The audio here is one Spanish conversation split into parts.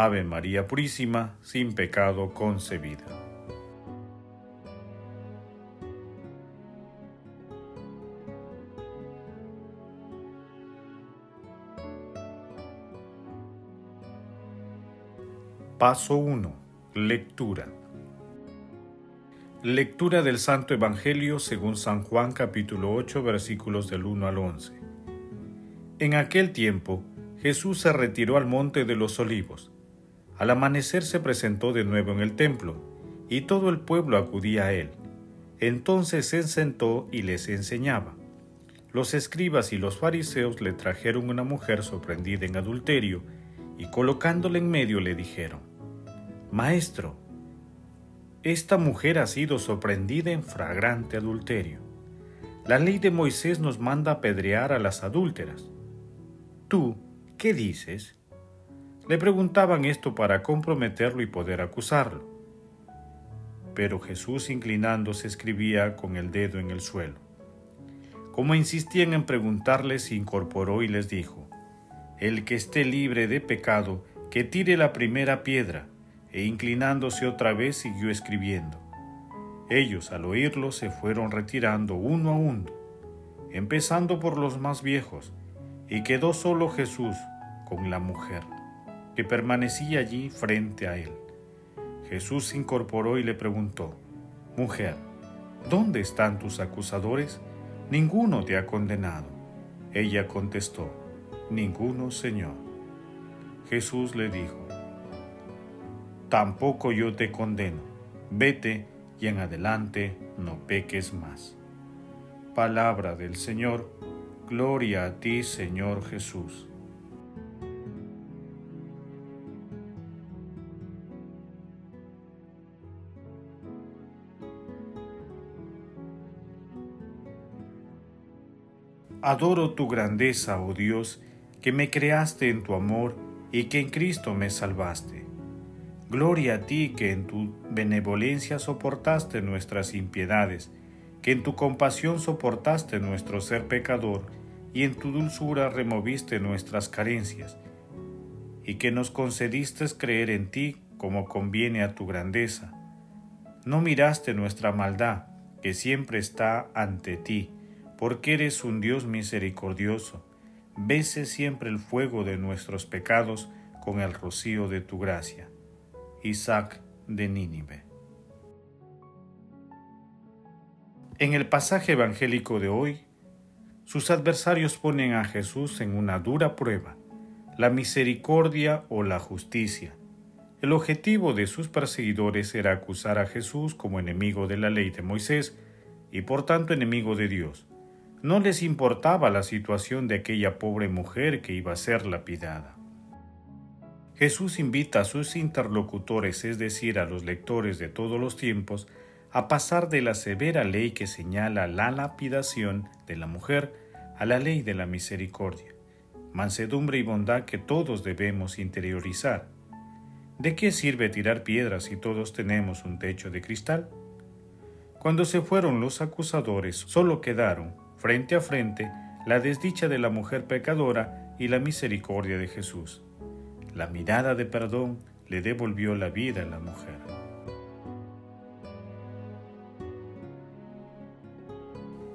Ave María Purísima, sin pecado concebida. Paso 1. Lectura. Lectura del Santo Evangelio según San Juan capítulo 8 versículos del 1 al 11. En aquel tiempo Jesús se retiró al monte de los olivos. Al amanecer se presentó de nuevo en el templo, y todo el pueblo acudía a él. Entonces se sentó y les enseñaba. Los escribas y los fariseos le trajeron una mujer sorprendida en adulterio, y colocándola en medio le dijeron, Maestro, esta mujer ha sido sorprendida en fragrante adulterio. La ley de Moisés nos manda apedrear a las adúlteras. ¿Tú qué dices? Le preguntaban esto para comprometerlo y poder acusarlo. Pero Jesús inclinándose escribía con el dedo en el suelo. Como insistían en preguntarle, se incorporó y les dijo, El que esté libre de pecado, que tire la primera piedra e inclinándose otra vez siguió escribiendo. Ellos al oírlo se fueron retirando uno a uno, empezando por los más viejos, y quedó solo Jesús con la mujer, que permanecía allí frente a él. Jesús se incorporó y le preguntó, Mujer, ¿dónde están tus acusadores? Ninguno te ha condenado. Ella contestó, Ninguno, Señor. Jesús le dijo, tampoco yo te condeno. Vete y en adelante no peques más. Palabra del Señor, gloria a ti Señor Jesús. Adoro tu grandeza, oh Dios, que me creaste en tu amor y que en Cristo me salvaste. Gloria a ti que en tu benevolencia soportaste nuestras impiedades, que en tu compasión soportaste nuestro ser pecador y en tu dulzura removiste nuestras carencias, y que nos concediste creer en ti como conviene a tu grandeza. No miraste nuestra maldad, que siempre está ante ti, porque eres un Dios misericordioso. Bese siempre el fuego de nuestros pecados con el rocío de tu gracia. Isaac de Nínive. En el pasaje evangélico de hoy, sus adversarios ponen a Jesús en una dura prueba, la misericordia o la justicia. El objetivo de sus perseguidores era acusar a Jesús como enemigo de la ley de Moisés y por tanto enemigo de Dios. No les importaba la situación de aquella pobre mujer que iba a ser lapidada. Jesús invita a sus interlocutores, es decir, a los lectores de todos los tiempos, a pasar de la severa ley que señala la lapidación de la mujer a la ley de la misericordia, mansedumbre y bondad que todos debemos interiorizar. ¿De qué sirve tirar piedras si todos tenemos un techo de cristal? Cuando se fueron los acusadores, solo quedaron, frente a frente, la desdicha de la mujer pecadora y la misericordia de Jesús. La mirada de perdón le devolvió la vida a la mujer.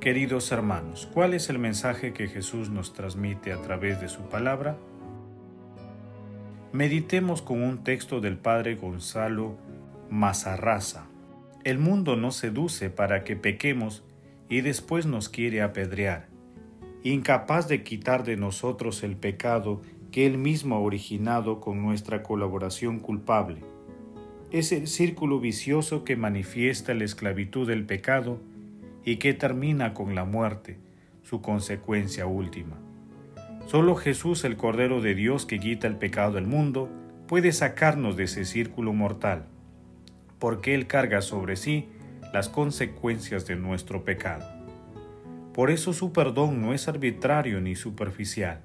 Queridos hermanos, ¿cuál es el mensaje que Jesús nos transmite a través de su palabra? Meditemos con un texto del Padre Gonzalo Mazarraza. El mundo nos seduce para que pequemos y después nos quiere apedrear. Incapaz de quitar de nosotros el pecado que Él mismo ha originado con nuestra colaboración culpable. Es el círculo vicioso que manifiesta la esclavitud del pecado y que termina con la muerte, su consecuencia última. Solo Jesús, el Cordero de Dios que quita el pecado del mundo, puede sacarnos de ese círculo mortal. porque Él carga sobre sí las consecuencias de nuestro pecado. Por eso su perdón no es arbitrario ni superficial,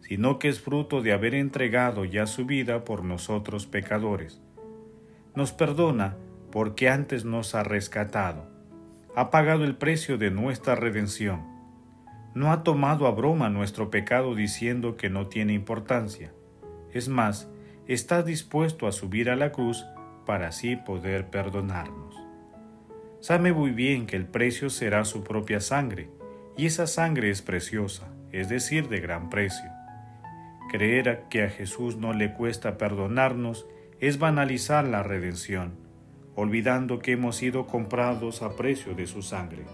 sino que es fruto de haber entregado ya su vida por nosotros pecadores. Nos perdona porque antes nos ha rescatado, ha pagado el precio de nuestra redención. No ha tomado a broma nuestro pecado diciendo que no tiene importancia. Es más, está dispuesto a subir a la cruz para así poder perdonarnos. Sabe muy bien que el precio será su propia sangre, y esa sangre es preciosa, es decir, de gran precio. Creer que a Jesús no le cuesta perdonarnos es banalizar la redención, olvidando que hemos sido comprados a precio de su sangre.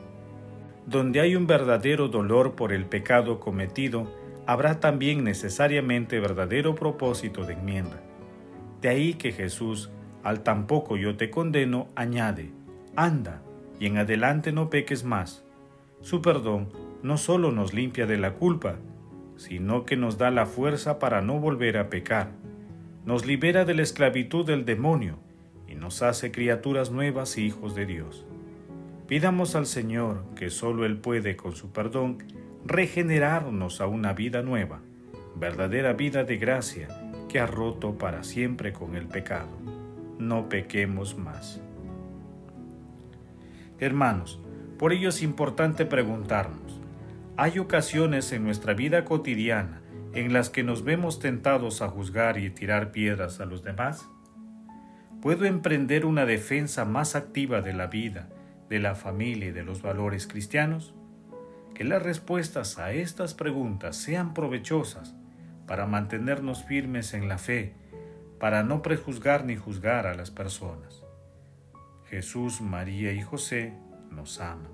Donde hay un verdadero dolor por el pecado cometido, habrá también necesariamente verdadero propósito de enmienda. De ahí que Jesús, al tampoco yo te condeno, añade, anda, y en adelante no peques más. Su perdón no solo nos limpia de la culpa, sino que nos da la fuerza para no volver a pecar, nos libera de la esclavitud del demonio y nos hace criaturas nuevas y hijos de Dios. Pidamos al Señor, que solo Él puede con su perdón, regenerarnos a una vida nueva, verdadera vida de gracia que ha roto para siempre con el pecado. No pequemos más. Hermanos, por ello es importante preguntarnos, ¿hay ocasiones en nuestra vida cotidiana en las que nos vemos tentados a juzgar y tirar piedras a los demás? ¿Puedo emprender una defensa más activa de la vida, de la familia y de los valores cristianos? Que las respuestas a estas preguntas sean provechosas para mantenernos firmes en la fe, para no prejuzgar ni juzgar a las personas. Jesús, María y José nos aman.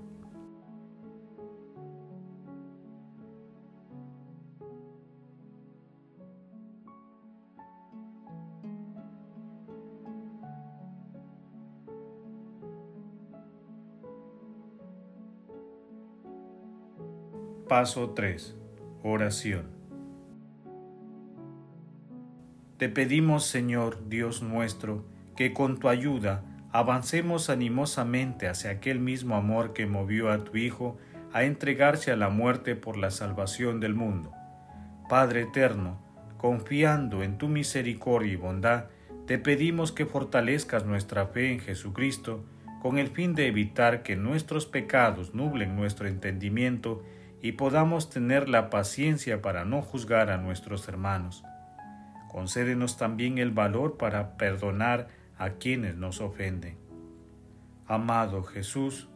Paso 3. Oración. Te pedimos, Señor Dios nuestro, que con tu ayuda avancemos animosamente hacia aquel mismo amor que movió a tu Hijo a entregarse a la muerte por la salvación del mundo. Padre eterno, confiando en tu misericordia y bondad, te pedimos que fortalezcas nuestra fe en Jesucristo con el fin de evitar que nuestros pecados nublen nuestro entendimiento y podamos tener la paciencia para no juzgar a nuestros hermanos. Concédenos también el valor para perdonar a quienes nos ofenden. Amado Jesús,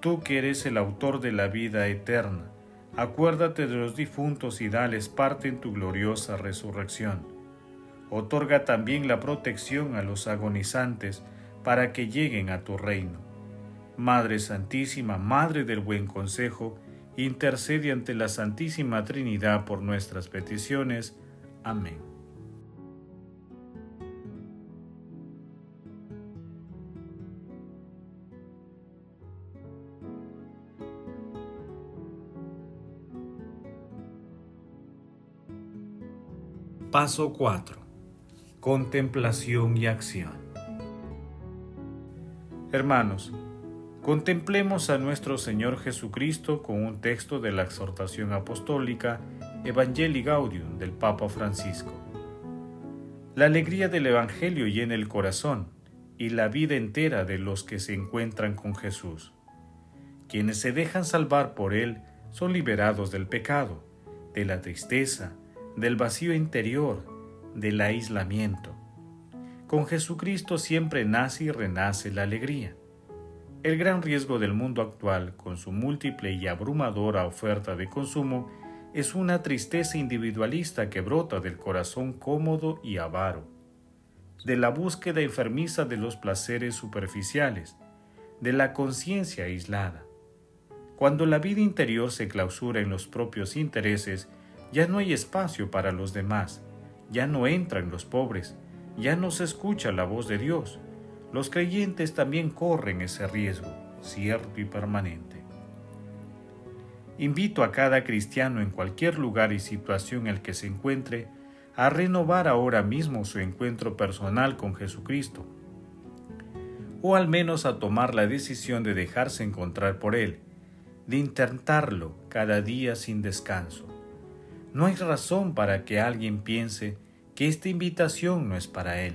tú que eres el autor de la vida eterna, acuérdate de los difuntos y dales parte en tu gloriosa resurrección. Otorga también la protección a los agonizantes para que lleguen a tu reino. Madre Santísima, Madre del Buen Consejo, intercede ante la Santísima Trinidad por nuestras peticiones. Amén. Paso 4. Contemplación y acción. Hermanos, Contemplemos a nuestro Señor Jesucristo con un texto de la exhortación apostólica Evangelii Gaudium del Papa Francisco. La alegría del Evangelio llena el corazón y la vida entera de los que se encuentran con Jesús. Quienes se dejan salvar por Él son liberados del pecado, de la tristeza, del vacío interior, del aislamiento. Con Jesucristo siempre nace y renace la alegría. El gran riesgo del mundo actual, con su múltiple y abrumadora oferta de consumo, es una tristeza individualista que brota del corazón cómodo y avaro, de la búsqueda enfermiza de los placeres superficiales, de la conciencia aislada. Cuando la vida interior se clausura en los propios intereses, ya no hay espacio para los demás, ya no entran los pobres, ya no se escucha la voz de Dios, los creyentes también corren ese riesgo, cierto y permanente. Invito a cada cristiano en cualquier lugar y situación en el que se encuentre a renovar ahora mismo su encuentro personal con Jesucristo. o al menos a tomar la decisión de dejarse encontrar por Él, de intentarlo cada día sin descanso. No hay razón para que alguien piense que esta invitación no es para Él,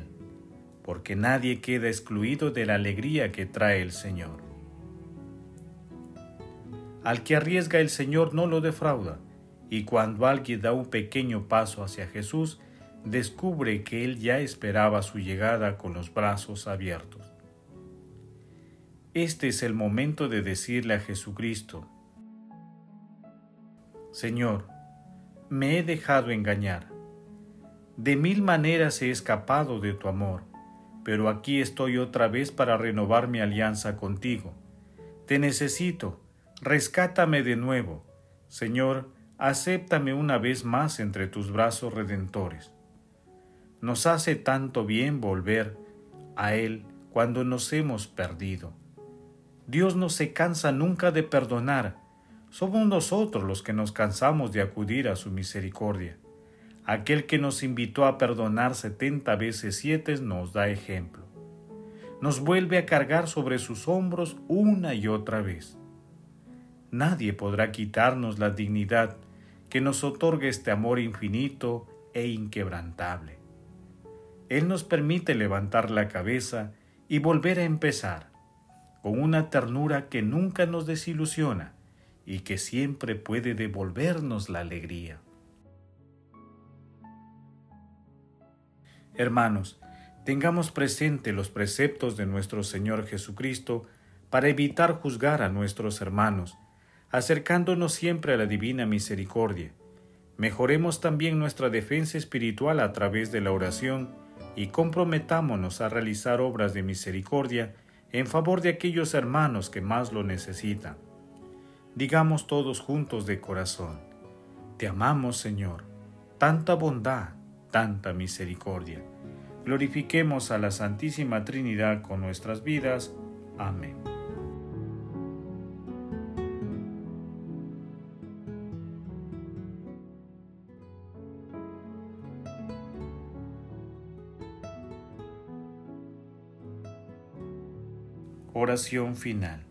porque nadie queda excluido de la alegría que trae el Señor. Al que arriesga el Señor no lo defrauda, y cuando alguien da un pequeño paso hacia Jesús, descubre que Él ya esperaba su llegada con los brazos abiertos. Este es el momento de decirle a Jesucristo, Señor, me he dejado engañar. De mil maneras he escapado de tu amor, pero aquí estoy otra vez para renovar mi alianza contigo. Te necesito, rescátame de nuevo. Señor, acéptame una vez más entre tus brazos redentores. Nos hace tanto bien volver a Él cuando nos hemos perdido. Dios no se cansa nunca de perdonar. Somos nosotros los que nos cansamos de acudir a su misericordia. Aquel que nos invitó a perdonar setenta veces siete nos da ejemplo. Nos vuelve a cargar sobre sus hombros una y otra vez. Nadie podrá quitarnos la dignidad que nos otorga este amor infinito e inquebrantable. Él nos permite levantar la cabeza y volver a empezar con una ternura que nunca nos desilusiona y que siempre puede devolvernos la alegría. Hermanos, tengamos presente los preceptos de nuestro Señor Jesucristo para evitar juzgar a nuestros hermanos, acercándonos siempre a la divina misericordia. Mejoremos también nuestra defensa espiritual a través de la oración y comprometámonos a realizar obras de misericordia en favor de aquellos hermanos que más lo necesitan. Digamos todos juntos de corazón, Te amamos Señor, tanta bondad, tanta misericordia. Glorifiquemos a la Santísima Trinidad con nuestras vidas. Amén. Oración final.